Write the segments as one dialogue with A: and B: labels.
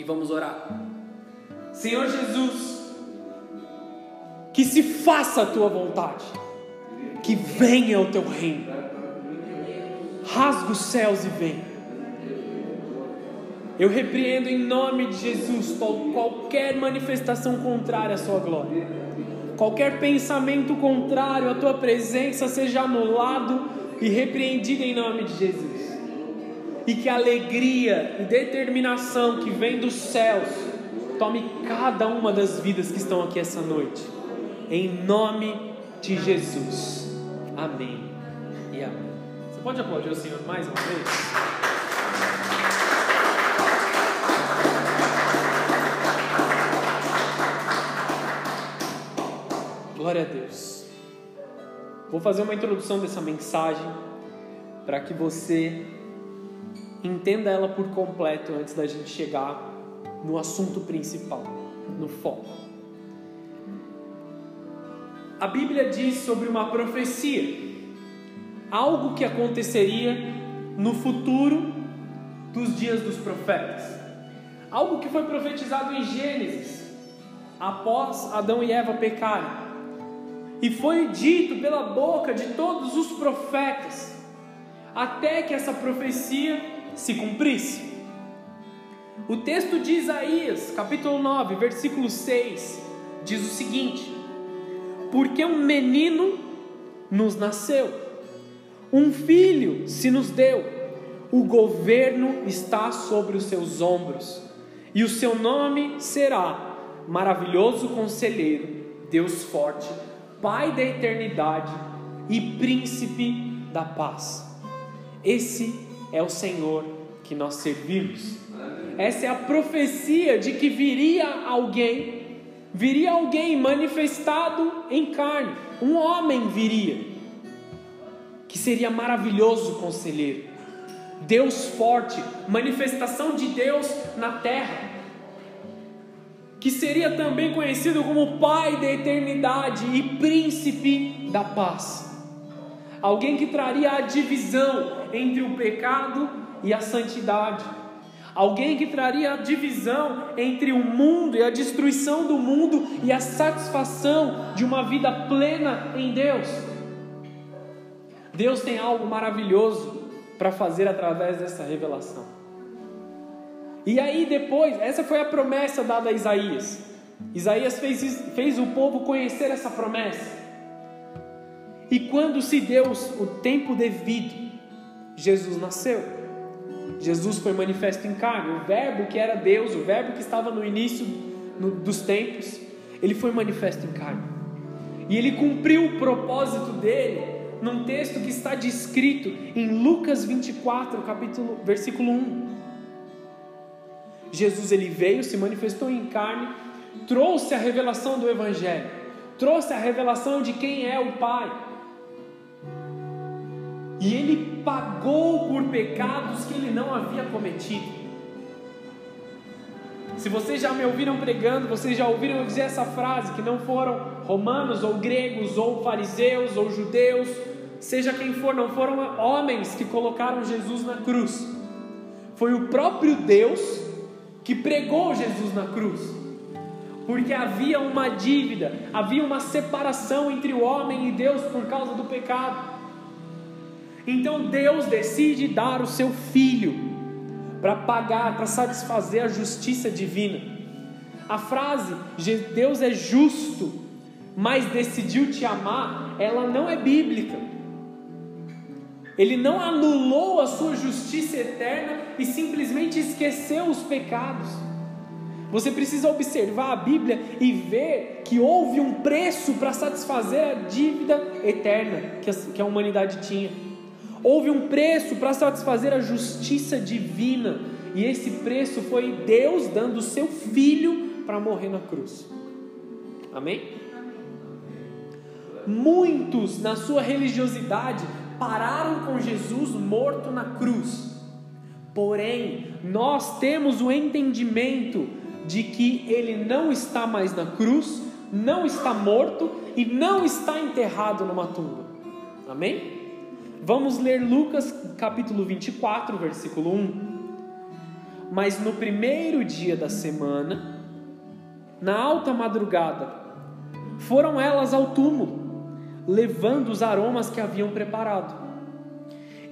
A: e vamos orar. Senhor Jesus, que se faça a tua vontade, que venha o teu reino, rasga os céus e venha. Eu repreendo em nome de Jesus qualquer manifestação contrária à Sua glória. Qualquer pensamento contrário à Tua presença seja anulado e repreendido em nome de Jesus. E que a alegria e determinação que vem dos céus tome cada uma das vidas que estão aqui essa noite. Em nome de Jesus. Amém e amém. Você pode aplaudir o Senhor mais uma vez? Glória a Deus. Vou fazer uma introdução dessa mensagem para que você entenda ela por completo antes da gente chegar no assunto principal, no foco. A Bíblia diz sobre uma profecia, algo que aconteceria no futuro dos dias dos profetas, algo que foi profetizado em Gênesis, após Adão e Eva pecarem. E foi dito pela boca de todos os profetas, até que essa profecia se cumprisse. O texto de Isaías, capítulo 9, versículo 6, diz o seguinte: Porque um menino nos nasceu, um filho se nos deu, o governo está sobre os seus ombros, e o seu nome será Maravilhoso Conselheiro, Deus Forte Pai da eternidade e Príncipe da paz. Esse é o Senhor que nós servimos. Essa é a profecia de que viria alguém, viria alguém manifestado em carne, um homem viria, que seria maravilhoso conselheiro, Deus forte, manifestação de Deus na terra que seria também conhecido como Pai da eternidade e Príncipe da paz. Alguém que traria a divisão entre o pecado e a santidade. Alguém que traria a divisão entre o mundo e a destruição do mundo e a satisfação de uma vida plena em Deus. Deus tem algo maravilhoso para fazer através dessa revelação. E aí depois, essa foi a promessa dada a Isaías. Isaías fez, fez o povo conhecer essa promessa. E quando se deu o tempo devido, Jesus nasceu. Jesus foi manifesto em carne. O Verbo que era Deus, o Verbo que estava no início dos tempos, ele foi manifesto em carne. E ele cumpriu o propósito dele num texto que está descrito em Lucas 24, capítulo, versículo 1. Jesus ele veio, se manifestou em carne, trouxe a revelação do Evangelho, trouxe a revelação de quem é o Pai. E ele pagou por pecados que ele não havia cometido. Se vocês já me ouviram pregando, vocês já ouviram eu dizer essa frase: que não foram romanos, ou gregos, ou fariseus, ou judeus, seja quem for, não foram homens que colocaram Jesus na cruz. Foi o próprio Deus que pregou Jesus na cruz, porque havia uma dívida, havia uma separação entre o homem e Deus por causa do pecado. Então Deus decide dar o seu filho para pagar, para satisfazer a justiça divina. A frase Deus é justo, mas decidiu te amar, ela não é bíblica. Ele não anulou a sua justiça eterna e simplesmente esqueceu os pecados. Você precisa observar a Bíblia e ver que houve um preço para satisfazer a dívida eterna que a, humanidade tinha. Houve um preço para satisfazer a justiça divina, e esse preço foi Deus dando o seu filho para morrer na cruz. Amém? Muitos na sua religiosidade pararam com Jesus morto na cruz. Porém, nós temos o entendimento de que ele não está mais na cruz, não está morto e não está enterrado numa tumba. Amém? Vamos ler Lucas capítulo 24, versículo 1. Mas no primeiro dia da semana, na alta madrugada, foram elas ao túmulo, levando os aromas que haviam preparado.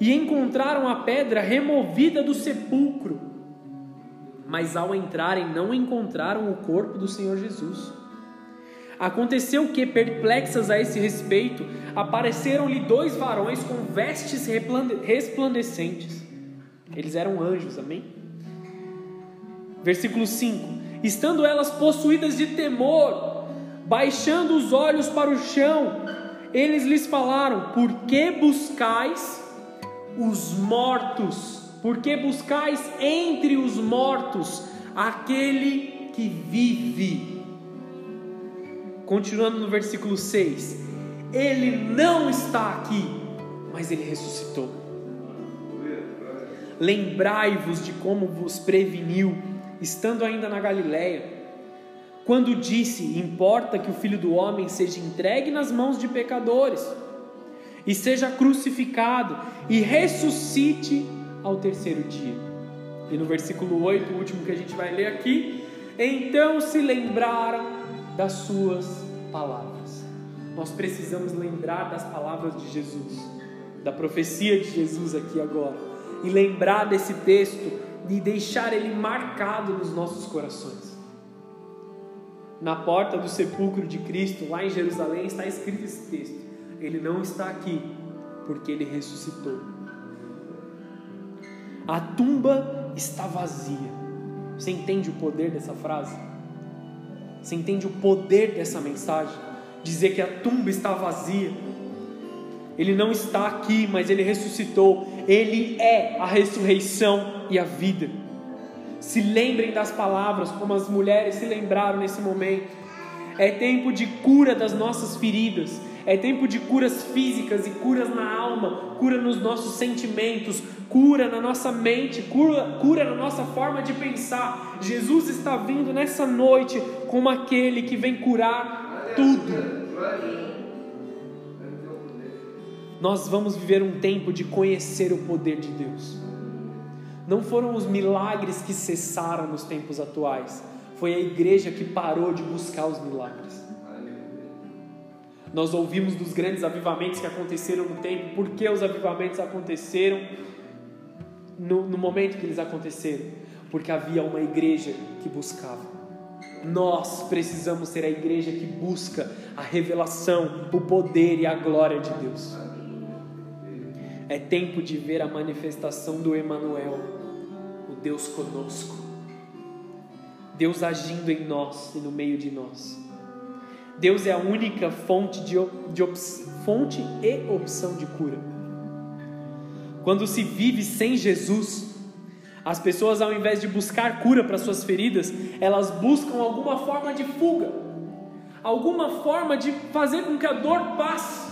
A: E encontraram a pedra removida do sepulcro. Mas ao entrarem, não encontraram o corpo do Senhor Jesus. Aconteceu que, perplexas a esse respeito, apareceram-lhe dois varões com vestes resplandecentes. Eles eram anjos, amém? Versículo 5: Estando elas possuídas de temor, baixando os olhos para o chão, eles lhes falaram: Por que buscais os mortos? Por que buscais entre os mortos aquele que vive? Continuando no versículo 6: Ele não está aqui, mas ele ressuscitou. Lembrai-vos de como vos preveniu, estando ainda na Galiléia, quando disse: Importa que o filho do homem seja entregue nas mãos de pecadores, e seja crucificado, e ressuscite ao terceiro dia. E no versículo 8, o último que a gente vai ler aqui: Então se lembraram das suas palavras. Nós precisamos lembrar das palavras de Jesus, da profecia de Jesus aqui agora, e lembrar desse texto e deixar ele marcado nos nossos corações. Na porta do sepulcro de Cristo, lá em Jerusalém, está escrito esse texto. Ele não está aqui porque ele ressuscitou. A tumba está vazia. Você entende o poder dessa frase? Você entende o poder dessa mensagem? Dizer que a tumba está vazia. Ele não está aqui, mas ele ressuscitou. Ele é a ressurreição e a vida. Se lembrem das palavras, como as mulheres se lembraram nesse momento. É tempo de cura das nossas feridas. É tempo de curas físicas e curas na alma, cura nos nossos sentimentos, cura na nossa mente, cura, cura na nossa forma de pensar. Jesus está vindo nessa noite como aquele que vem curar tudo. Nós vamos viver um tempo de conhecer o poder de Deus. Não foram os milagres que cessaram nos tempos atuais, foi a igreja que parou de buscar os milagres. Nós ouvimos dos grandes avivamentos que aconteceram no tempo, por que os avivamentos aconteceram no, no momento que eles aconteceram? Porque havia uma igreja que buscava. Nós precisamos ser a igreja que busca a revelação, o poder e a glória de Deus. É tempo de ver a manifestação do Emanuel, o Deus conosco. Deus agindo em nós e no meio de nós. Deus é a única fonte, de, de fonte e opção de cura. Quando se vive sem Jesus, as pessoas, ao invés de buscar cura para suas feridas, elas buscam alguma forma de fuga, alguma forma de fazer com que a dor passe,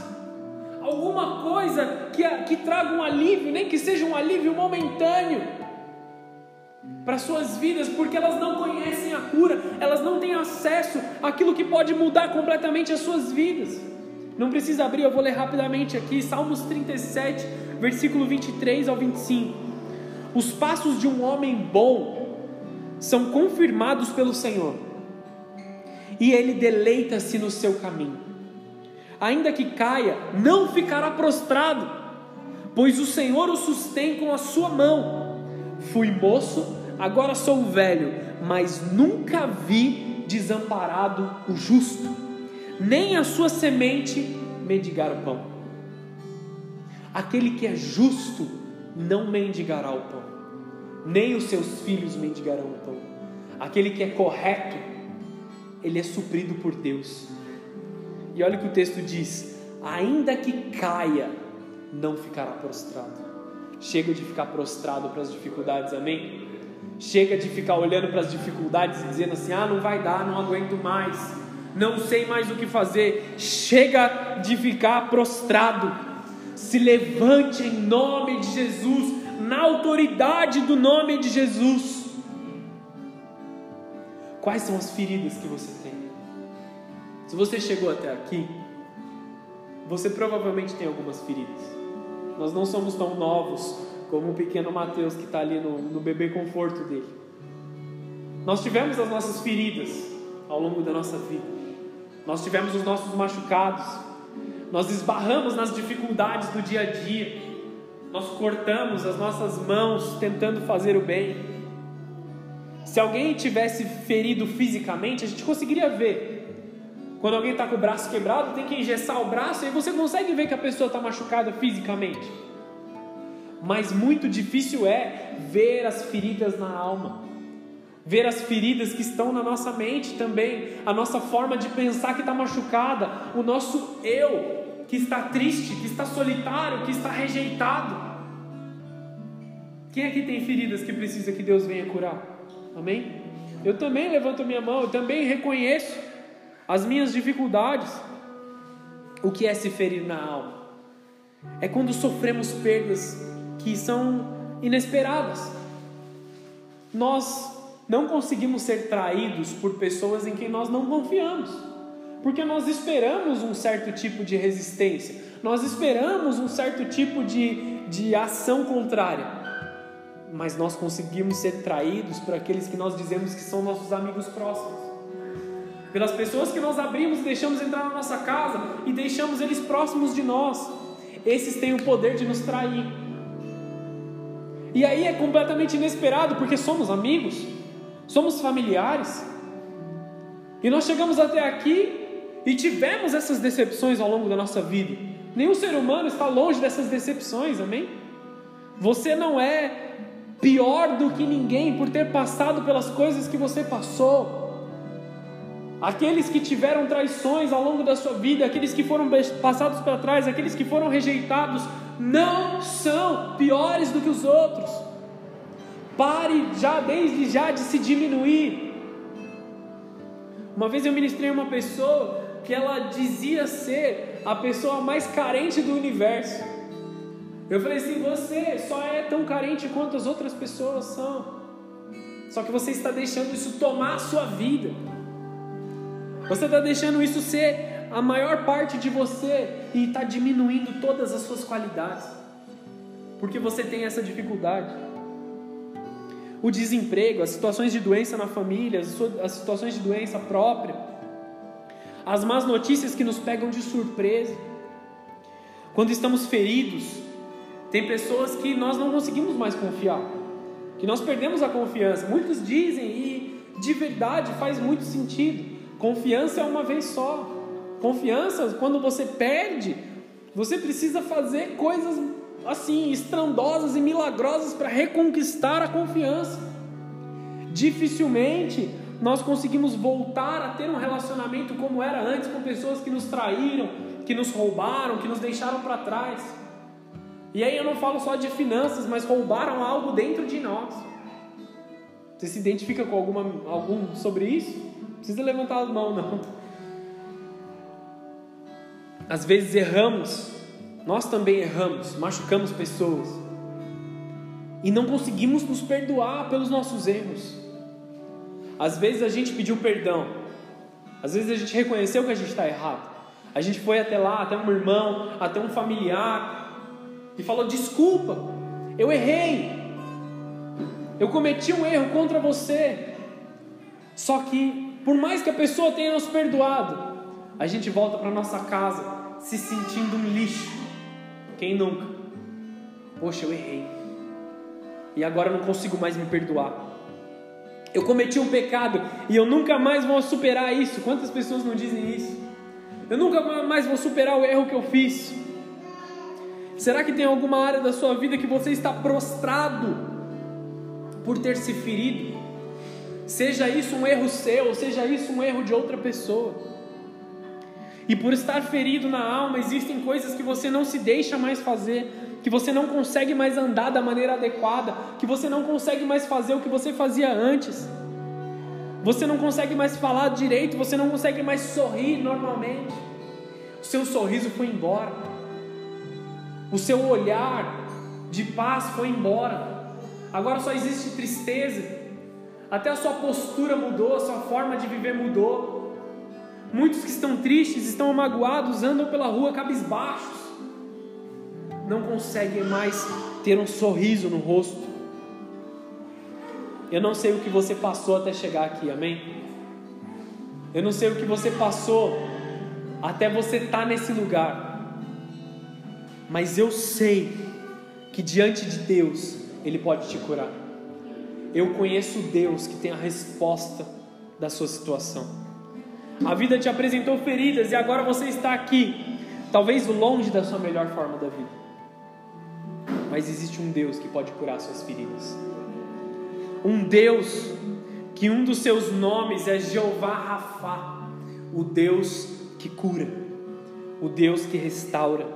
A: alguma coisa que, que traga um alívio, nem que seja um alívio momentâneo para suas vidas, porque elas não conhecem a cura, elas não têm acesso àquilo que pode mudar completamente as suas vidas. Não precisa abrir, eu vou ler rapidamente aqui, Salmos 37, versículo 23 ao 25. Os passos de um homem bom são confirmados pelo Senhor, e ele deleita-se no seu caminho. Ainda que caia, não ficará prostrado, pois o Senhor o sustém com a sua mão. Fui moço, agora sou velho, mas nunca vi desamparado o justo, nem a sua semente mendigar o pão. Aquele que é justo não mendigará o pão, nem os seus filhos mendigarão o pão. Aquele que é correto, ele é suprido por Deus. E olha o que o texto diz: ainda que caia, não ficará prostrado. Chega de ficar prostrado para as dificuldades, amém? Chega de ficar olhando para as dificuldades e dizendo assim: ah, não vai dar, não aguento mais, não sei mais o que fazer. Chega de ficar prostrado. Se levante em nome de Jesus, na autoridade do nome de Jesus. Quais são as feridas que você tem? Se você chegou até aqui, você provavelmente tem algumas feridas. Nós não somos tão novos como o pequeno Mateus que está ali no, no bebê conforto dele. Nós tivemos as nossas feridas ao longo da nossa vida. Nós tivemos os nossos machucados. Nós esbarramos nas dificuldades do dia a dia. Nós cortamos as nossas mãos tentando fazer o bem. Se alguém tivesse ferido fisicamente, a gente conseguiria ver. Quando alguém está com o braço quebrado, tem que engessar o braço e você consegue ver que a pessoa está machucada fisicamente. Mas muito difícil é ver as feridas na alma, ver as feridas que estão na nossa mente também, a nossa forma de pensar que está machucada, o nosso eu que está triste, que está solitário, que está rejeitado. Quem aqui tem feridas que precisa que Deus venha curar? Amém? Eu também levanto minha mão, eu também reconheço as minhas dificuldades. O que é se ferir na alma? É quando sofremos perdas que são inesperadas. Nós não conseguimos ser traídos por pessoas em quem nós não confiamos, porque nós esperamos um certo tipo de resistência, nós esperamos um certo tipo de, de ação contrária, mas nós conseguimos ser traídos por aqueles que nós dizemos que são nossos amigos próximos. Pelas pessoas que nós abrimos e deixamos entrar na nossa casa e deixamos eles próximos de nós. Esses têm o poder de nos trair. E aí é completamente inesperado, porque somos amigos, somos familiares. E nós chegamos até aqui e tivemos essas decepções ao longo da nossa vida. Nenhum ser humano está longe dessas decepções, amém? Você não é pior do que ninguém por ter passado pelas coisas que você passou. Aqueles que tiveram traições ao longo da sua vida, aqueles que foram passados para trás, aqueles que foram rejeitados, não são piores do que os outros. Pare já, desde já, de se diminuir. Uma vez eu ministrei uma pessoa que ela dizia ser a pessoa mais carente do universo. Eu falei assim: você só é tão carente quanto as outras pessoas são. Só que você está deixando isso tomar a sua vida. Você está deixando isso ser a maior parte de você e está diminuindo todas as suas qualidades, porque você tem essa dificuldade. O desemprego, as situações de doença na família, as situações de doença própria, as más notícias que nos pegam de surpresa. Quando estamos feridos, tem pessoas que nós não conseguimos mais confiar, que nós perdemos a confiança. Muitos dizem, e de verdade faz muito sentido, Confiança é uma vez só. Confiança, quando você perde, você precisa fazer coisas assim estrondosas e milagrosas para reconquistar a confiança. Dificilmente nós conseguimos voltar a ter um relacionamento como era antes com pessoas que nos traíram, que nos roubaram, que nos deixaram para trás. E aí eu não falo só de finanças, mas roubaram algo dentro de nós. Você se identifica com alguma, algum sobre isso? precisa levantar as mãos, não. Às vezes erramos, nós também erramos, machucamos pessoas e não conseguimos nos perdoar pelos nossos erros. Às vezes a gente pediu perdão, às vezes a gente reconheceu que a gente está errado. A gente foi até lá, até um irmão, até um familiar e falou: desculpa, eu errei, eu cometi um erro contra você. Só que por mais que a pessoa tenha nos perdoado, a gente volta para nossa casa se sentindo um lixo. Quem nunca? Poxa, eu errei. E agora eu não consigo mais me perdoar. Eu cometi um pecado e eu nunca mais vou superar isso. Quantas pessoas não dizem isso? Eu nunca mais vou superar o erro que eu fiz. Será que tem alguma área da sua vida que você está prostrado por ter se ferido? Seja isso um erro seu, seja isso um erro de outra pessoa. E por estar ferido na alma, existem coisas que você não se deixa mais fazer, que você não consegue mais andar da maneira adequada, que você não consegue mais fazer o que você fazia antes. Você não consegue mais falar direito, você não consegue mais sorrir normalmente. O seu sorriso foi embora. O seu olhar de paz foi embora. Agora só existe tristeza até a sua postura mudou, a sua forma de viver mudou. Muitos que estão tristes, estão magoados, andam pela rua cabisbaixos. não consegue mais ter um sorriso no rosto. Eu não sei o que você passou até chegar aqui, amém? Eu não sei o que você passou até você estar tá nesse lugar, mas eu sei que diante de Deus Ele pode te curar. Eu conheço Deus que tem a resposta da sua situação. A vida te apresentou feridas e agora você está aqui, talvez longe da sua melhor forma da vida. Mas existe um Deus que pode curar suas feridas. Um Deus que um dos seus nomes é Jeová Rafá, o Deus que cura, o Deus que restaura.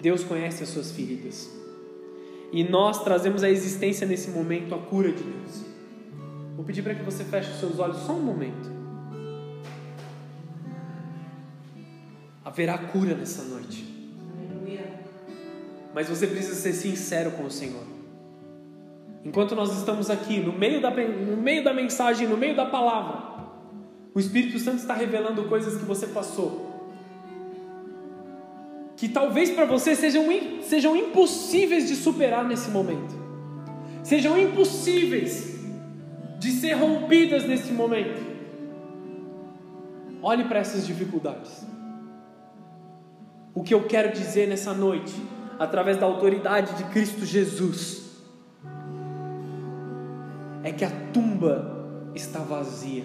A: Deus conhece as suas feridas. E nós trazemos à existência nesse momento a cura de Deus. Vou pedir para que você feche os seus olhos só um momento. Haverá cura nessa noite. Mas você precisa ser sincero com o Senhor. Enquanto nós estamos aqui, no meio da, no meio da mensagem, no meio da palavra, o Espírito Santo está revelando coisas que você passou. Que talvez para você sejam, sejam impossíveis de superar nesse momento. Sejam impossíveis de ser rompidas nesse momento. Olhe para essas dificuldades. O que eu quero dizer nessa noite, através da autoridade de Cristo Jesus, é que a tumba está vazia.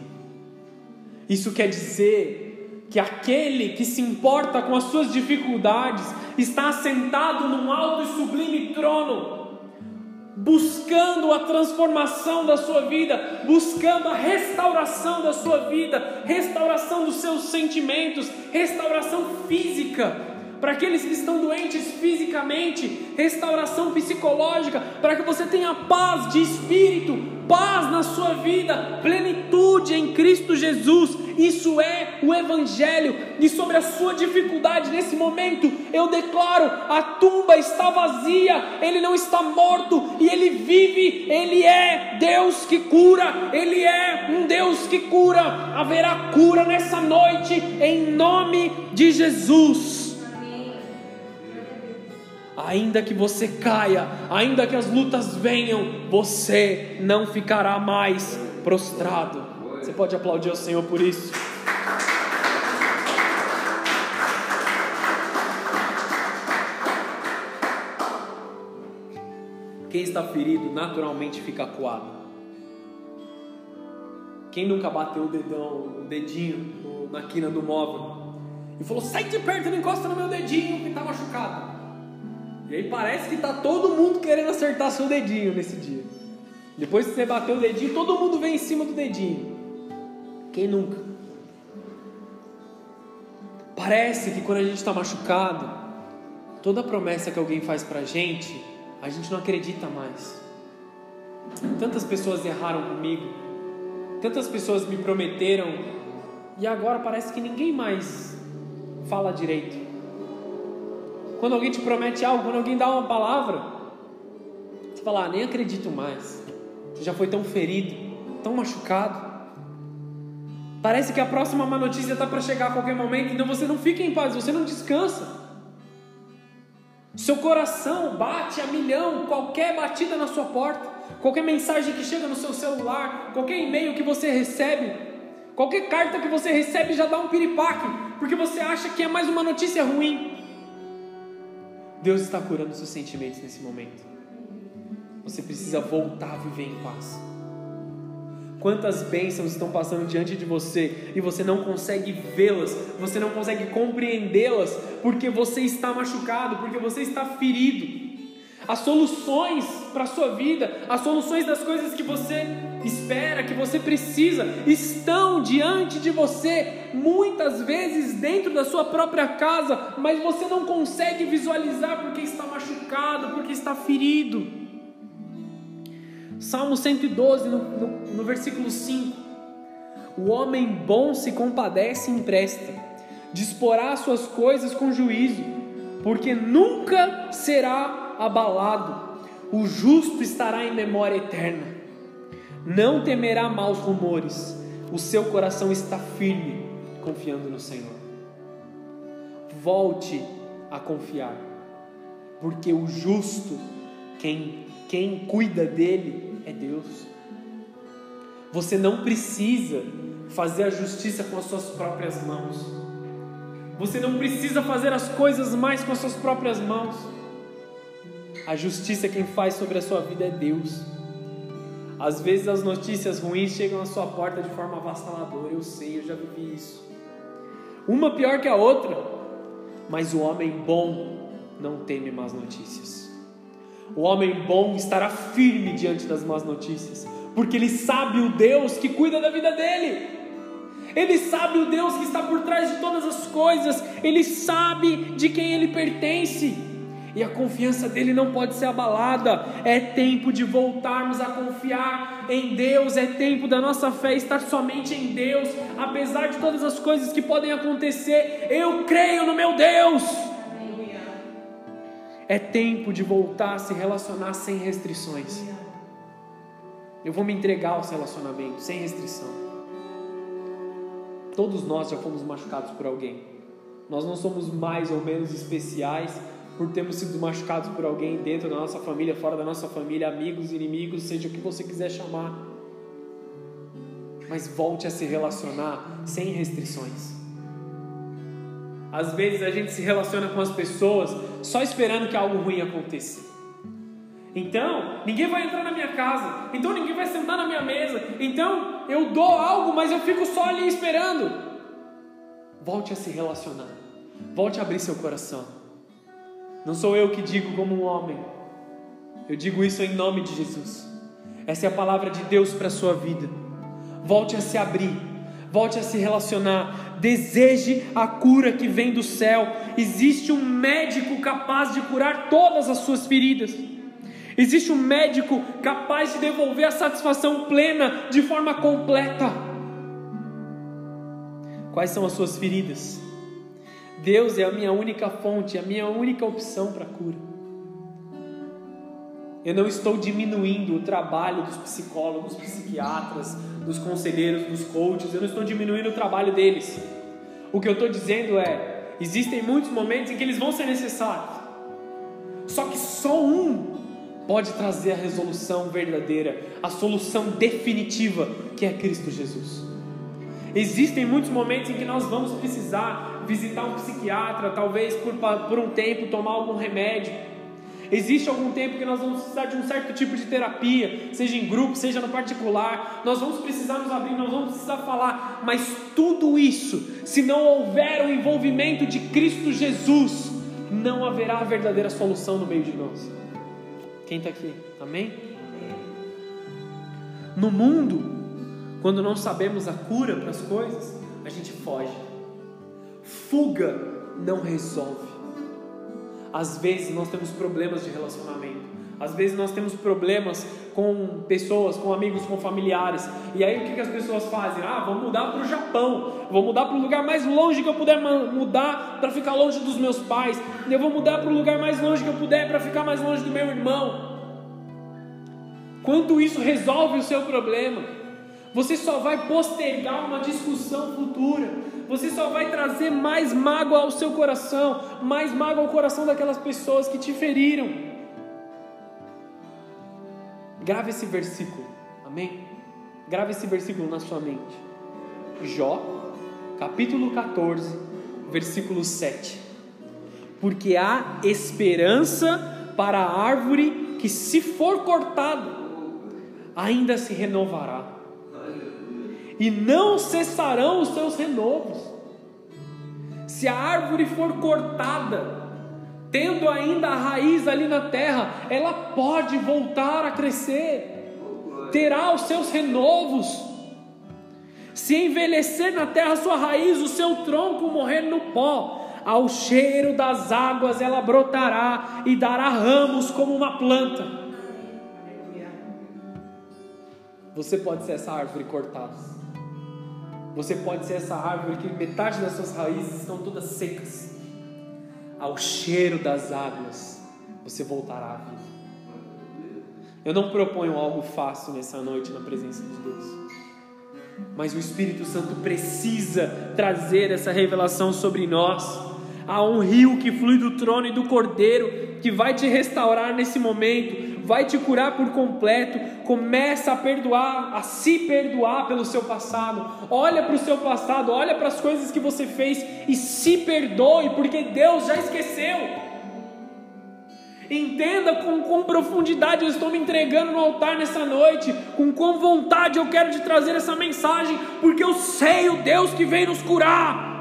A: Isso quer dizer que aquele que se importa com as suas dificuldades está assentado num alto e sublime trono buscando a transformação da sua vida, buscando a restauração da sua vida, restauração dos seus sentimentos, restauração física. Para aqueles que estão doentes fisicamente, restauração psicológica, para que você tenha paz de espírito, paz na sua vida, plenitude em Cristo Jesus. Isso é o Evangelho. E sobre a sua dificuldade nesse momento, eu declaro: a tumba está vazia, ele não está morto e ele vive. Ele é Deus que cura, ele é um Deus que cura. Haverá cura nessa noite, em nome de Jesus. Ainda que você caia, ainda que as lutas venham, você não ficará mais prostrado. Você pode aplaudir ao Senhor por isso? Quem está ferido naturalmente fica coado. Quem nunca bateu o dedão, o dedinho na quina do móvel e falou: sai de perto, não encosta no meu dedinho que está machucado. E aí parece que está todo mundo querendo acertar seu dedinho nesse dia. Depois que você bateu o dedinho, todo mundo vem em cima do dedinho. Quem nunca? Parece que quando a gente está machucado, toda promessa que alguém faz para a gente, a gente não acredita mais. Tantas pessoas erraram comigo, tantas pessoas me prometeram, e agora parece que ninguém mais fala direito. Quando alguém te promete algo, quando alguém dá uma palavra, você fala, ah, nem acredito mais. Você já foi tão ferido, tão machucado. Parece que a próxima má notícia está para chegar a qualquer momento, então você não fica em paz, você não descansa. Seu coração bate a milhão, qualquer batida na sua porta, qualquer mensagem que chega no seu celular, qualquer e-mail que você recebe, qualquer carta que você recebe já dá um piripaque, porque você acha que é mais uma notícia ruim. Deus está curando seus sentimentos nesse momento. Você precisa voltar a viver em paz. Quantas bênçãos estão passando diante de você e você não consegue vê-las, você não consegue compreendê-las, porque você está machucado, porque você está ferido. As soluções para a sua vida, as soluções das coisas que você espera, que você precisa, estão diante de você, muitas vezes dentro da sua própria casa, mas você não consegue visualizar porque está machucado, porque está ferido. Salmo 112, no, no, no versículo 5. O homem bom se compadece e empresta, disporá suas coisas com juízo, porque nunca será abalado. O justo estará em memória eterna. Não temerá maus rumores. O seu coração está firme, confiando no Senhor. Volte a confiar. Porque o justo, quem, quem cuida dele, é Deus. Você não precisa fazer a justiça com as suas próprias mãos. Você não precisa fazer as coisas mais com as suas próprias mãos. A justiça quem faz sobre a sua vida é Deus. Às vezes as notícias ruins chegam à sua porta de forma avassaladora, eu sei, eu já vivi isso. Uma pior que a outra, mas o homem bom não teme más notícias. O homem bom estará firme diante das más notícias, porque ele sabe o Deus que cuida da vida dele. Ele sabe o Deus que está por trás de todas as coisas, ele sabe de quem ele pertence. E a confiança dele não pode ser abalada. É tempo de voltarmos a confiar em Deus, é tempo da nossa fé estar somente em Deus, apesar de todas as coisas que podem acontecer. Eu creio no meu Deus. É tempo de voltar a se relacionar sem restrições. Eu vou me entregar aos relacionamentos sem restrição. Todos nós já fomos machucados por alguém. Nós não somos mais ou menos especiais por termos sido machucados por alguém dentro da nossa família, fora da nossa família, amigos, inimigos, seja o que você quiser chamar. Mas volte a se relacionar sem restrições. Às vezes a gente se relaciona com as pessoas só esperando que algo ruim aconteça. Então, ninguém vai entrar na minha casa. Então, ninguém vai sentar na minha mesa. Então, eu dou algo, mas eu fico só ali esperando. Volte a se relacionar. Volte a abrir seu coração. Não sou eu que digo como um homem. Eu digo isso em nome de Jesus. Essa é a palavra de Deus para a sua vida. Volte a se abrir. Volte a se relacionar. Deseje a cura que vem do céu. Existe um médico capaz de curar todas as suas feridas. Existe um médico capaz de devolver a satisfação plena de forma completa. Quais são as suas feridas? Deus é a minha única fonte, a minha única opção para cura. Eu não estou diminuindo o trabalho dos psicólogos, psiquiatras, dos conselheiros, dos coaches, eu não estou diminuindo o trabalho deles. O que eu estou dizendo é: existem muitos momentos em que eles vão ser necessários, só que só um pode trazer a resolução verdadeira, a solução definitiva, que é Cristo Jesus. Existem muitos momentos em que nós vamos precisar visitar um psiquiatra, talvez por, por um tempo tomar algum remédio. Existe algum tempo que nós vamos precisar de um certo tipo de terapia, seja em grupo, seja no particular. Nós vamos precisar nos abrir, nós vamos precisar falar. Mas tudo isso, se não houver o envolvimento de Cristo Jesus, não haverá verdadeira solução no meio de nós. Quem está aqui? Amém? No mundo, quando não sabemos a cura para as coisas, a gente foge. Fuga não resolve. Às vezes nós temos problemas de relacionamento. Às vezes nós temos problemas com pessoas, com amigos, com familiares. E aí o que, que as pessoas fazem? Ah, vou mudar para o Japão. Vou mudar para o lugar mais longe que eu puder mudar para ficar longe dos meus pais. Eu vou mudar para o lugar mais longe que eu puder para ficar mais longe do meu irmão. Quanto isso resolve o seu problema? Você só vai postergar uma discussão futura. Você só vai trazer mais mágoa ao seu coração, mais mágoa ao coração daquelas pessoas que te feriram. Grave esse versículo, amém? Grave esse versículo na sua mente. Jó, capítulo 14, versículo 7. Porque há esperança para a árvore que, se for cortada, ainda se renovará, e não cessarão os seus renovos. Se a árvore for cortada, tendo ainda a raiz ali na terra, ela pode voltar a crescer, terá os seus renovos. Se envelhecer na terra sua raiz, o seu tronco morrer no pó, ao cheiro das águas ela brotará e dará ramos como uma planta. Você pode ser essa árvore cortada. Você pode ser essa árvore que metade das suas raízes estão todas secas ao cheiro das águas, você voltará à vida. Eu não proponho algo fácil nessa noite na presença de Deus. Mas o Espírito Santo precisa trazer essa revelação sobre nós. Há um rio que flui do trono e do cordeiro, que vai te restaurar nesse momento, vai te curar por completo. Começa a perdoar, a se perdoar pelo seu passado. Olha para o seu passado, olha para as coisas que você fez e se perdoe, porque Deus já esqueceu. Entenda com, com profundidade, eu estou me entregando no altar nessa noite, com quão vontade eu quero te trazer essa mensagem, porque eu sei o Deus que vem nos curar.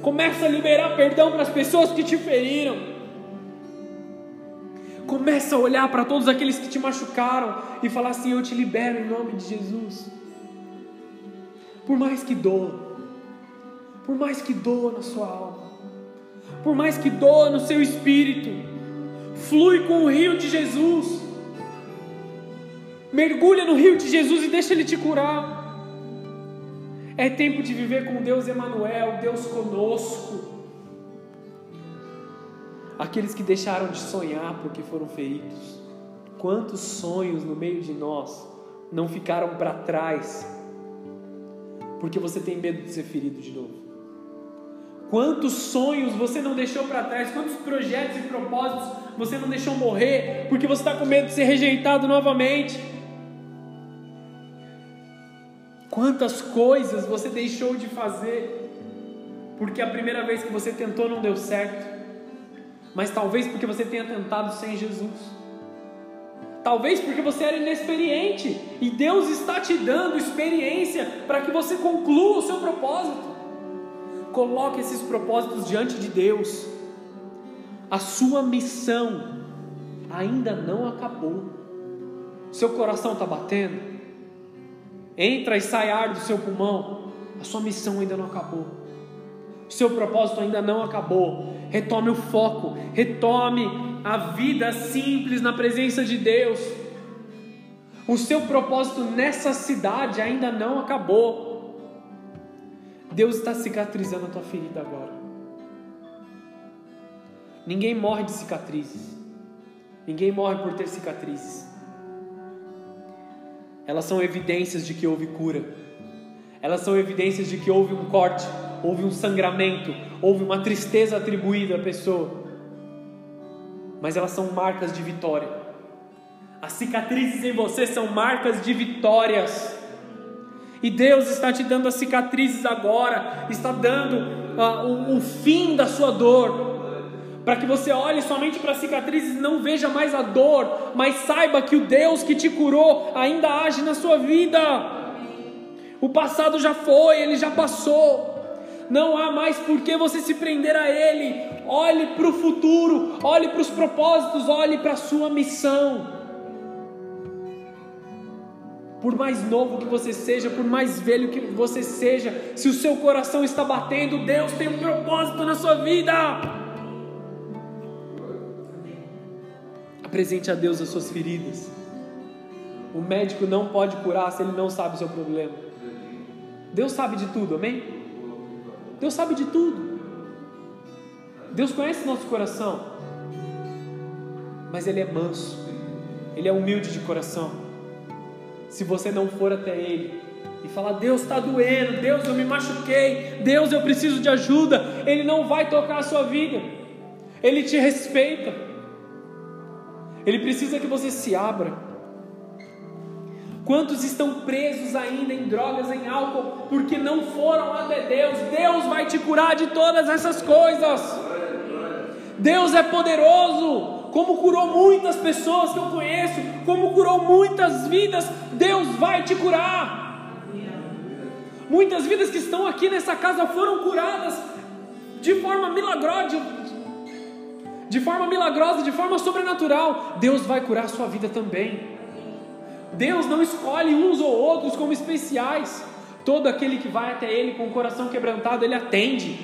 A: Começa a liberar perdão para as pessoas que te feriram. Começa a olhar para todos aqueles que te machucaram e falar assim: Eu te libero em nome de Jesus. Por mais que doa, por mais que doa na sua alma, por mais que doa no seu espírito, Flui com o rio de Jesus. Mergulha no rio de Jesus e deixa ele te curar. É tempo de viver com Deus Emanuel, Deus conosco. Aqueles que deixaram de sonhar porque foram feridos. Quantos sonhos no meio de nós não ficaram para trás porque você tem medo de ser ferido de novo? Quantos sonhos você não deixou para trás? Quantos projetos e propósitos você não deixou morrer porque você está com medo de ser rejeitado novamente? Quantas coisas você deixou de fazer porque a primeira vez que você tentou não deu certo? Mas talvez porque você tenha tentado sem Jesus. Talvez porque você era inexperiente e Deus está te dando experiência para que você conclua o seu propósito. Coloque esses propósitos diante de Deus. A sua missão ainda não acabou. Seu coração está batendo? Entra e sai ar do seu pulmão. A sua missão ainda não acabou. Seu propósito ainda não acabou. Retome o foco, retome a vida simples na presença de Deus. O seu propósito nessa cidade ainda não acabou. Deus está cicatrizando a tua ferida agora. Ninguém morre de cicatrizes. Ninguém morre por ter cicatrizes. Elas são evidências de que houve cura. Elas são evidências de que houve um corte, houve um sangramento, houve uma tristeza atribuída à pessoa. Mas elas são marcas de vitória. As cicatrizes em você são marcas de vitórias. E Deus está te dando as cicatrizes agora, está dando uh, o, o fim da sua dor, para que você olhe somente para as cicatrizes e não veja mais a dor, mas saiba que o Deus que te curou ainda age na sua vida. O passado já foi, ele já passou. Não há mais por que você se prender a ele. Olhe para o futuro, olhe para os propósitos, olhe para a sua missão. Por mais novo que você seja, por mais velho que você seja, se o seu coração está batendo, Deus tem um propósito na sua vida. Apresente a Deus as suas feridas. O médico não pode curar se ele não sabe o seu problema. Deus sabe de tudo, amém? Deus sabe de tudo. Deus conhece nosso coração. Mas Ele é manso. Ele é humilde de coração se você não for até Ele e falar: Deus está doendo, Deus eu me machuquei, Deus eu preciso de ajuda, Ele não vai tocar a sua vida, Ele te respeita, Ele precisa que você se abra. Quantos estão presos ainda em drogas, em álcool, porque não foram até Deus? Deus vai te curar de todas essas coisas. Deus é poderoso como curou muitas pessoas que eu conheço, como curou muitas vidas, Deus vai te curar. Muitas vidas que estão aqui nessa casa foram curadas de forma milagrosa, de forma milagrosa, de forma sobrenatural. Deus vai curar a sua vida também. Deus não escolhe uns ou outros como especiais. Todo aquele que vai até Ele com o coração quebrantado, Ele atende.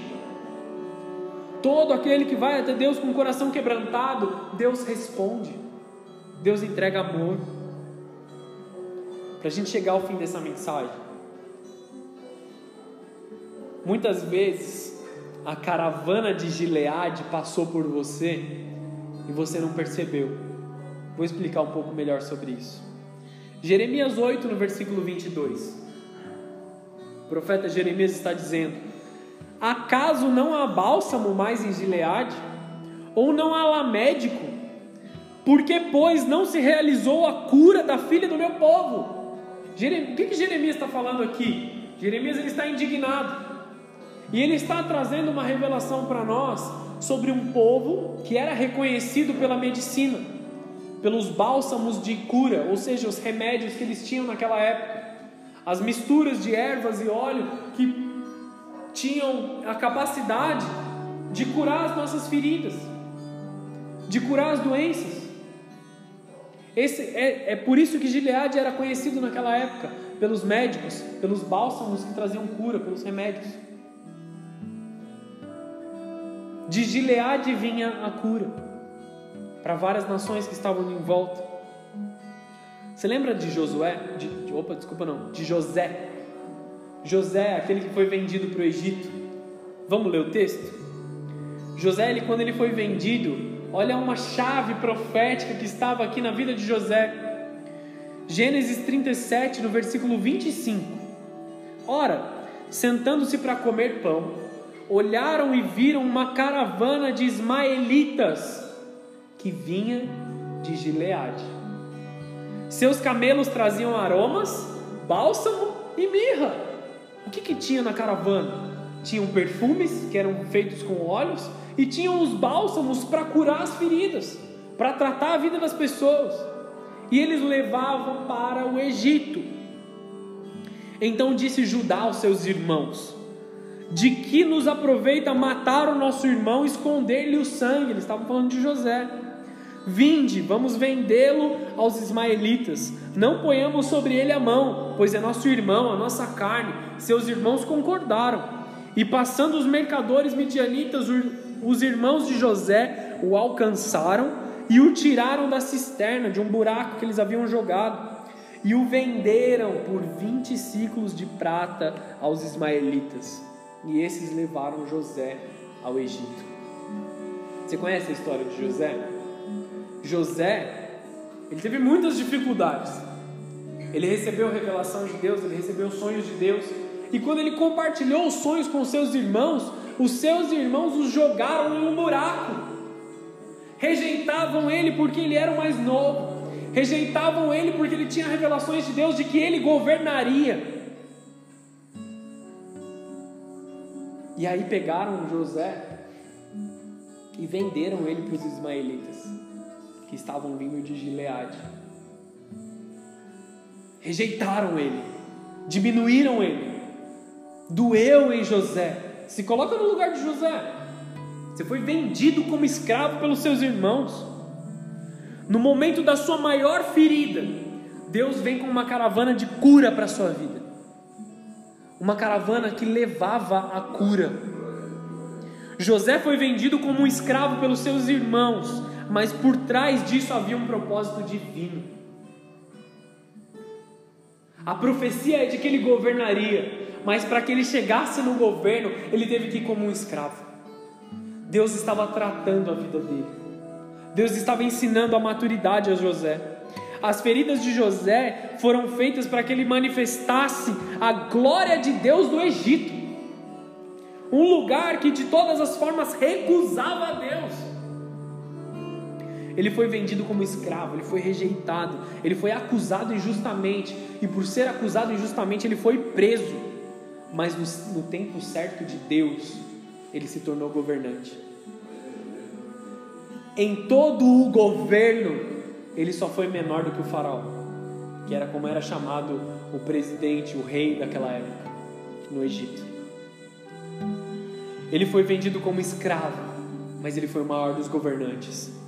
A: Todo aquele que vai até Deus com o coração quebrantado, Deus responde. Deus entrega amor. Para a gente chegar ao fim dessa mensagem. Muitas vezes a caravana de Gileade passou por você e você não percebeu. Vou explicar um pouco melhor sobre isso. Jeremias 8, no versículo 22. O profeta Jeremias está dizendo: Acaso não há bálsamo mais em Gileade? Ou não há lá médico? Porque, pois, não se realizou a cura da filha do meu povo? O que, que Jeremias está falando aqui? Jeremias ele está indignado. E ele está trazendo uma revelação para nós sobre um povo que era reconhecido pela medicina, pelos bálsamos de cura, ou seja, os remédios que eles tinham naquela época, as misturas de ervas e óleo que tinham a capacidade de curar as nossas feridas, de curar as doenças. Esse, é, é por isso que Gileade era conhecido naquela época, pelos médicos, pelos bálsamos que traziam cura, pelos remédios. De Gileade vinha a cura para várias nações que estavam em volta. Você lembra de Josué? De, de, opa, desculpa não, de José. José, aquele que foi vendido para o Egito. Vamos ler o texto? José, ele, quando ele foi vendido, olha uma chave profética que estava aqui na vida de José. Gênesis 37, no versículo 25. Ora, sentando-se para comer pão, olharam e viram uma caravana de ismaelitas que vinha de Gileade. Seus camelos traziam aromas, bálsamo e mirra. O que, que tinha na caravana? Tinham perfumes que eram feitos com óleos e tinham os bálsamos para curar as feridas, para tratar a vida das pessoas. E eles levavam para o Egito. Então disse Judá aos seus irmãos: De que nos aproveita matar o nosso irmão e esconder-lhe o sangue? Eles estavam falando de José. Vinde, vamos vendê-lo aos ismaelitas. Não ponhamos sobre ele a mão, pois é nosso irmão, a nossa carne. Seus irmãos concordaram. E passando os mercadores midianitas, os irmãos de José o alcançaram e o tiraram da cisterna, de um buraco que eles haviam jogado, e o venderam por 20 ciclos de prata aos ismaelitas. E esses levaram José ao Egito. Você conhece a história de José? José, ele teve muitas dificuldades. Ele recebeu a revelação de Deus, ele recebeu os sonhos de Deus. E quando ele compartilhou os sonhos com seus irmãos, os seus irmãos os jogaram em um buraco. Rejeitavam ele porque ele era o mais novo. Rejeitavam ele porque ele tinha revelações de Deus de que ele governaria. E aí pegaram José e venderam ele para os ismaelitas que estavam vindo de Gileade. Rejeitaram ele, diminuíram ele, doeu em José. Se coloca no lugar de José. Você foi vendido como escravo pelos seus irmãos. No momento da sua maior ferida, Deus vem com uma caravana de cura para a sua vida. Uma caravana que levava a cura. José foi vendido como um escravo pelos seus irmãos, mas por trás disso havia um propósito divino. A profecia é de que ele governaria, mas para que ele chegasse no governo, ele teve que ir como um escravo. Deus estava tratando a vida dele. Deus estava ensinando a maturidade a José. As feridas de José foram feitas para que ele manifestasse a glória de Deus do Egito. Um lugar que de todas as formas recusava a Deus. Ele foi vendido como escravo, ele foi rejeitado, ele foi acusado injustamente, e por ser acusado injustamente, ele foi preso. Mas no, no tempo certo de Deus, ele se tornou governante. Em todo o governo, ele só foi menor do que o faraó, que era como era chamado o presidente, o rei daquela época, no Egito. Ele foi vendido como escravo, mas ele foi o maior dos governantes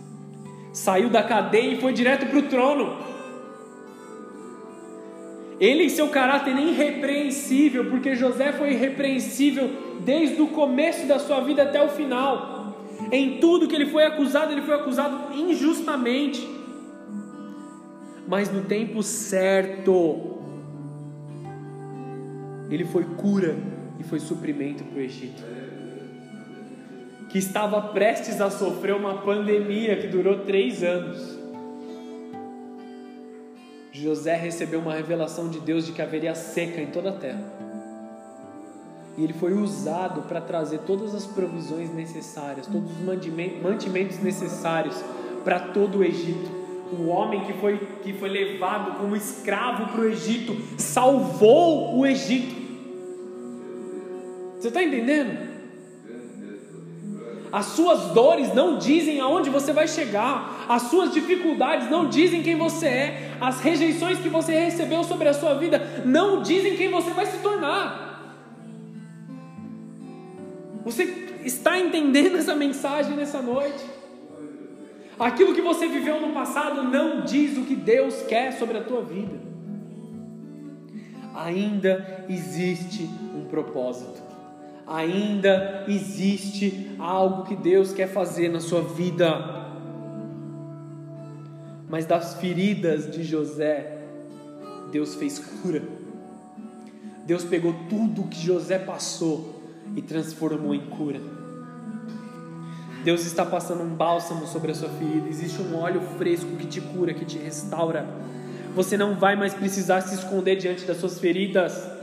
A: saiu da cadeia e foi direto para o trono. Ele em seu caráter irrepreensível, porque José foi irrepreensível desde o começo da sua vida até o final. Em tudo que ele foi acusado, ele foi acusado injustamente. Mas no tempo certo, ele foi cura e foi suprimento para o Egito que estava prestes a sofrer uma pandemia que durou três anos. José recebeu uma revelação de Deus de que haveria seca em toda a terra. E ele foi usado para trazer todas as provisões necessárias, todos os mantimentos necessários para todo o Egito. O homem que foi, que foi levado como escravo para o Egito salvou o Egito. Você está entendendo? As suas dores não dizem aonde você vai chegar, as suas dificuldades não dizem quem você é, as rejeições que você recebeu sobre a sua vida não dizem quem você vai se tornar. Você está entendendo essa mensagem nessa noite? Aquilo que você viveu no passado não diz o que Deus quer sobre a tua vida. Ainda existe um propósito ainda existe algo que Deus quer fazer na sua vida. Mas das feridas de José, Deus fez cura. Deus pegou tudo que José passou e transformou em cura. Deus está passando um bálsamo sobre a sua ferida. Existe um óleo fresco que te cura, que te restaura. Você não vai mais precisar se esconder diante das suas feridas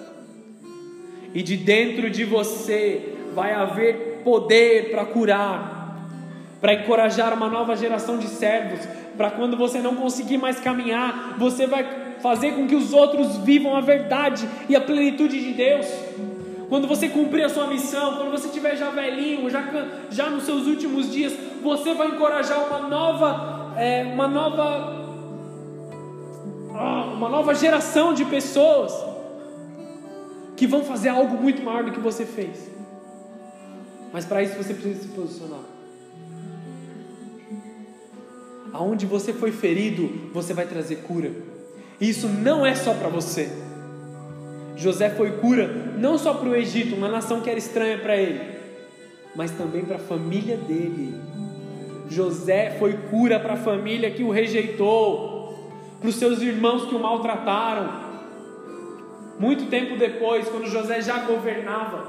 A: e de dentro de você vai haver poder para curar, para encorajar uma nova geração de servos, para quando você não conseguir mais caminhar, você vai fazer com que os outros vivam a verdade e a plenitude de Deus. Quando você cumprir a sua missão, quando você estiver já velhinho, já, já nos seus últimos dias, você vai encorajar uma nova, é, uma nova, ah, uma nova geração de pessoas que vão fazer algo muito maior do que você fez. Mas para isso você precisa se posicionar. Aonde você foi ferido, você vai trazer cura. E isso não é só para você. José foi cura não só para o Egito, uma nação que era estranha para ele, mas também para a família dele. José foi cura para a família que o rejeitou, para os seus irmãos que o maltrataram, muito tempo depois, quando José já governava,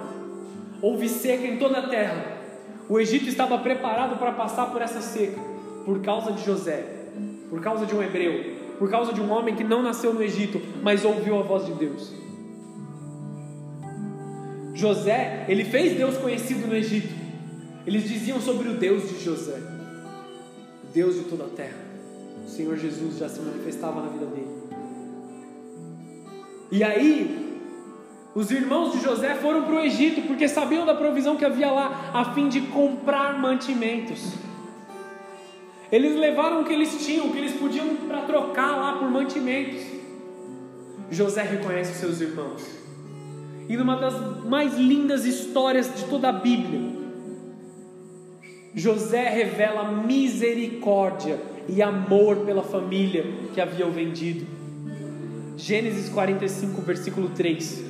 A: houve seca em toda a terra. O Egito estava preparado para passar por essa seca, por causa de José, por causa de um hebreu, por causa de um homem que não nasceu no Egito, mas ouviu a voz de Deus. José, ele fez Deus conhecido no Egito. Eles diziam sobre o Deus de José, o Deus de toda a terra. O Senhor Jesus já se manifestava na vida dele. E aí, os irmãos de José foram para o Egito porque sabiam da provisão que havia lá, a fim de comprar mantimentos. Eles levaram o que eles tinham, o que eles podiam para trocar lá por mantimentos. José reconhece os seus irmãos. E numa das mais lindas histórias de toda a Bíblia, José revela misericórdia e amor pela família que havia vendido. Gênesis 45, versículo 3.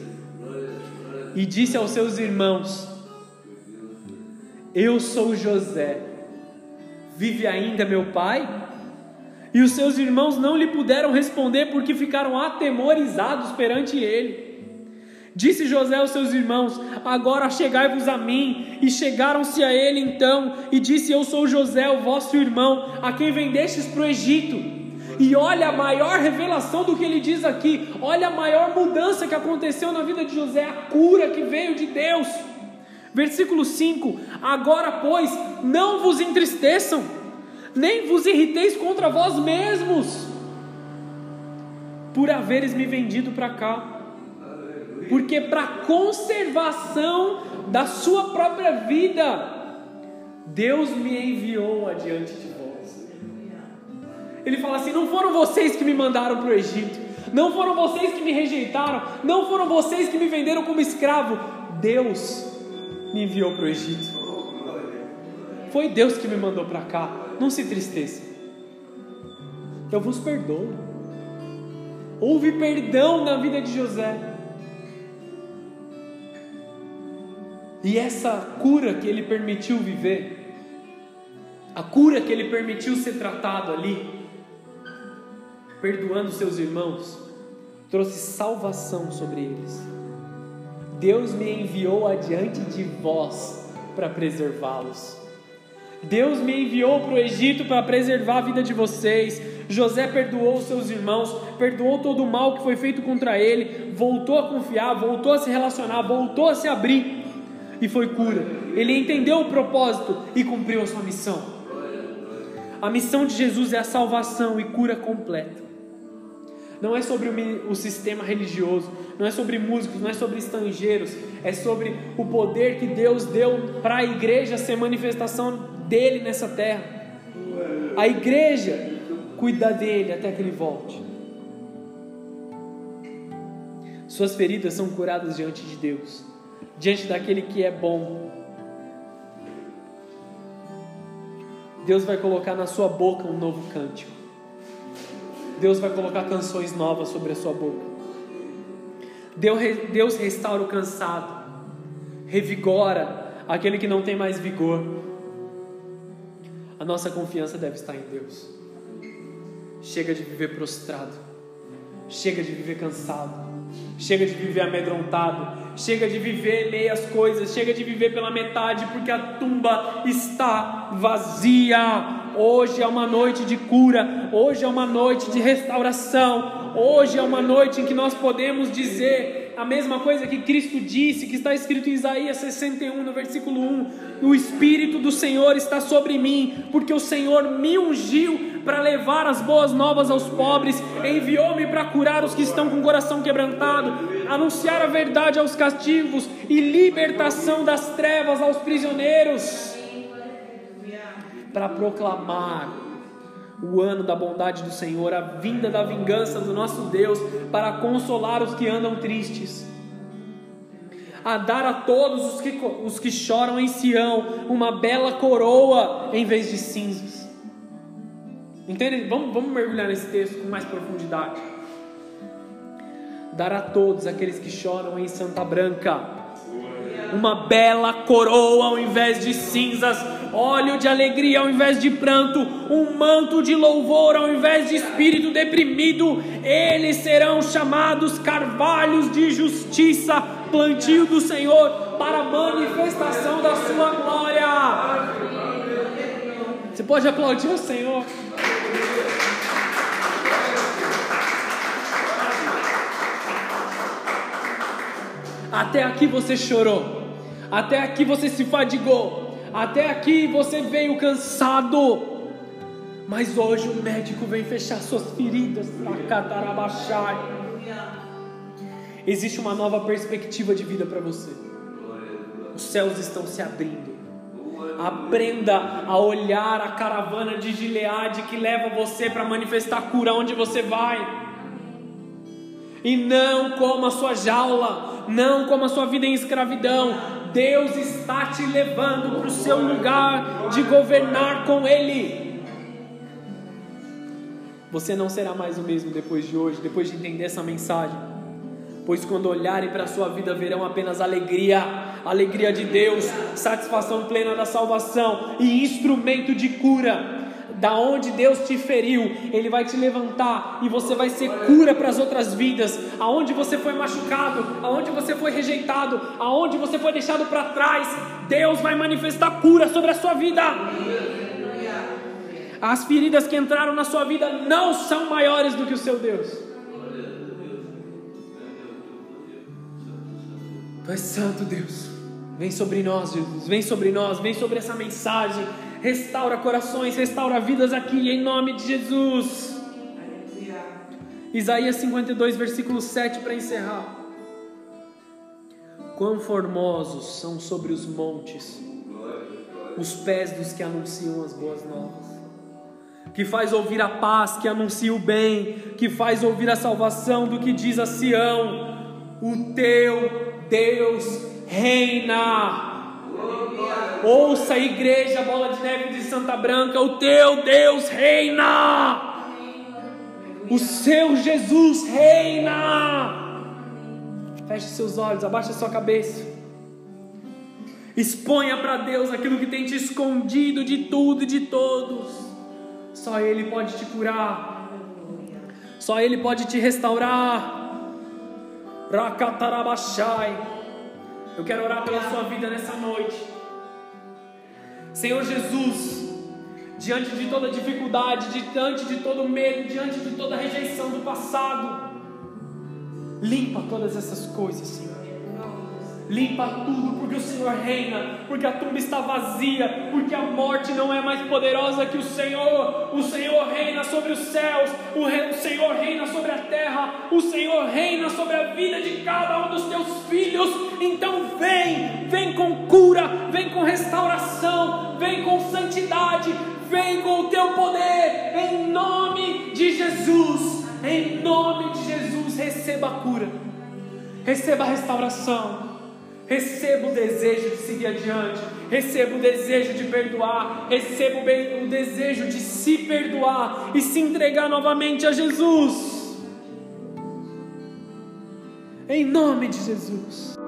A: E disse aos seus irmãos: Eu sou José, vive ainda meu pai? E os seus irmãos não lhe puderam responder porque ficaram atemorizados perante ele. Disse José aos seus irmãos: Agora chegai-vos a mim. E chegaram-se a ele então, e disse: Eu sou José, o vosso irmão, a quem vendestes para o Egito. E olha a maior revelação do que ele diz aqui. Olha a maior mudança que aconteceu na vida de José, a cura que veio de Deus. Versículo 5: Agora, pois, não vos entristeçam, nem vos irriteis contra vós mesmos, por haveres me vendido para cá, porque para conservação da sua própria vida, Deus me enviou adiante de ele fala assim: não foram vocês que me mandaram para o Egito, não foram vocês que me rejeitaram, não foram vocês que me venderam como escravo. Deus me enviou para o Egito. Foi Deus que me mandou para cá. Não se tristeça. Eu vos perdoo. Houve perdão na vida de José. E essa cura que ele permitiu viver, a cura que ele permitiu ser tratado ali, perdoando seus irmãos, trouxe salvação sobre eles. Deus me enviou adiante de vós para preservá-los. Deus me enviou para o Egito para preservar a vida de vocês. José perdoou seus irmãos, perdoou todo o mal que foi feito contra ele, voltou a confiar, voltou a se relacionar, voltou a se abrir e foi cura. Ele entendeu o propósito e cumpriu a sua missão. A missão de Jesus é a salvação e cura completa. Não é sobre o, sistema religioso, não é sobre músicos, não é sobre estrangeiros, é sobre o poder que Deus deu para a igreja ser manifestação dele nessa terra. A igreja cuida dele até que ele volte. Suas feridas são curadas diante de Deus, diante daquele que é bom. Deus vai colocar na sua boca um novo cântico. Deus vai colocar canções novas sobre a sua boca. Deus restaura o cansado, revigora aquele que não tem mais vigor. A nossa confiança deve estar em Deus. Chega de viver prostrado, chega de viver cansado, chega de viver amedrontado, chega de viver meias coisas, chega de viver pela metade, porque a tumba está vazia. Hoje é uma noite de cura, hoje é uma noite de restauração, hoje é uma noite em que nós podemos dizer a mesma coisa que Cristo disse, que está escrito em Isaías 61, no versículo 1: O Espírito do Senhor está sobre mim, porque o Senhor me ungiu para levar as boas novas aos pobres, enviou-me para curar os que estão com o coração quebrantado, anunciar a verdade aos cativos e libertação das trevas aos prisioneiros, para proclamar o ano da bondade do Senhor, a vinda da vingança do nosso Deus, para consolar os que andam tristes, a dar a todos os que, os que choram em Sião uma bela coroa em vez de cinzas. Entende? Vamos, vamos mergulhar nesse texto com mais profundidade. Dar a todos aqueles que choram em Santa Branca uma bela coroa ao invés de cinzas, óleo de alegria ao invés de pranto, um manto de louvor ao invés de espírito deprimido. Eles serão chamados carvalhos de justiça, plantio do Senhor para manifestação da sua glória. Você pode aplaudir o Senhor? Até aqui você chorou. Até aqui você se fadigou. Até aqui você veio cansado. Mas hoje o médico vem fechar suas feridas. Existe uma nova perspectiva de vida para você. Os céus estão se abrindo. Aprenda a olhar a caravana de Gileade que leva você para manifestar cura onde você vai. E não como a sua jaula, não como a sua vida em escravidão. Deus está te levando para o seu lugar de governar com Ele. Você não será mais o mesmo depois de hoje, depois de entender essa mensagem. Pois quando olharem para a sua vida, verão apenas alegria, alegria de Deus, satisfação plena da salvação e instrumento de cura da onde Deus te feriu, Ele vai te levantar e você vai ser cura para as outras vidas. Aonde você foi machucado, aonde você foi rejeitado, aonde você foi deixado para trás, Deus vai manifestar cura sobre a sua vida. As feridas que entraram na sua vida não são maiores do que o seu Deus. Tu és santo, Deus. Vem sobre nós, Jesus. Vem sobre nós, vem sobre essa mensagem restaura corações, restaura vidas aqui, em nome de Jesus. Isaías 52, versículo 7 para encerrar. Quão formosos são sobre os montes os pés dos que anunciam as boas novas, que faz ouvir a paz, que anuncia o bem, que faz ouvir a salvação do que diz a Sião: O teu Deus reina. Ouça, igreja, bola de neve de Santa Branca, o teu Deus reina. O seu Jesus reina. Feche seus olhos, abaixe sua cabeça. Exponha para Deus aquilo que tem te escondido de tudo e de todos. Só Ele pode te curar. Só Ele pode te restaurar. Rakatarabashai. Eu quero orar pela sua vida nessa noite. Senhor Jesus, diante de toda dificuldade, diante de todo medo, diante de toda rejeição do passado. Limpa todas essas coisas, Senhor. Limpa tudo, porque o Senhor reina, porque a tumba está vazia, porque a morte não é mais poderosa que o Senhor. O Senhor reina sobre os céus, o, o Senhor reina sobre a terra, o Senhor reina sobre a vida de cada um dos teus filhos. Então vem, vem com cura, vem com restauração, vem com santidade, vem com o teu poder, em nome de Jesus. Em nome de Jesus, receba a cura, receba a restauração, receba o desejo de seguir adiante, receba o desejo de perdoar, receba o desejo de se perdoar e se entregar novamente a Jesus. Em nome de Jesus.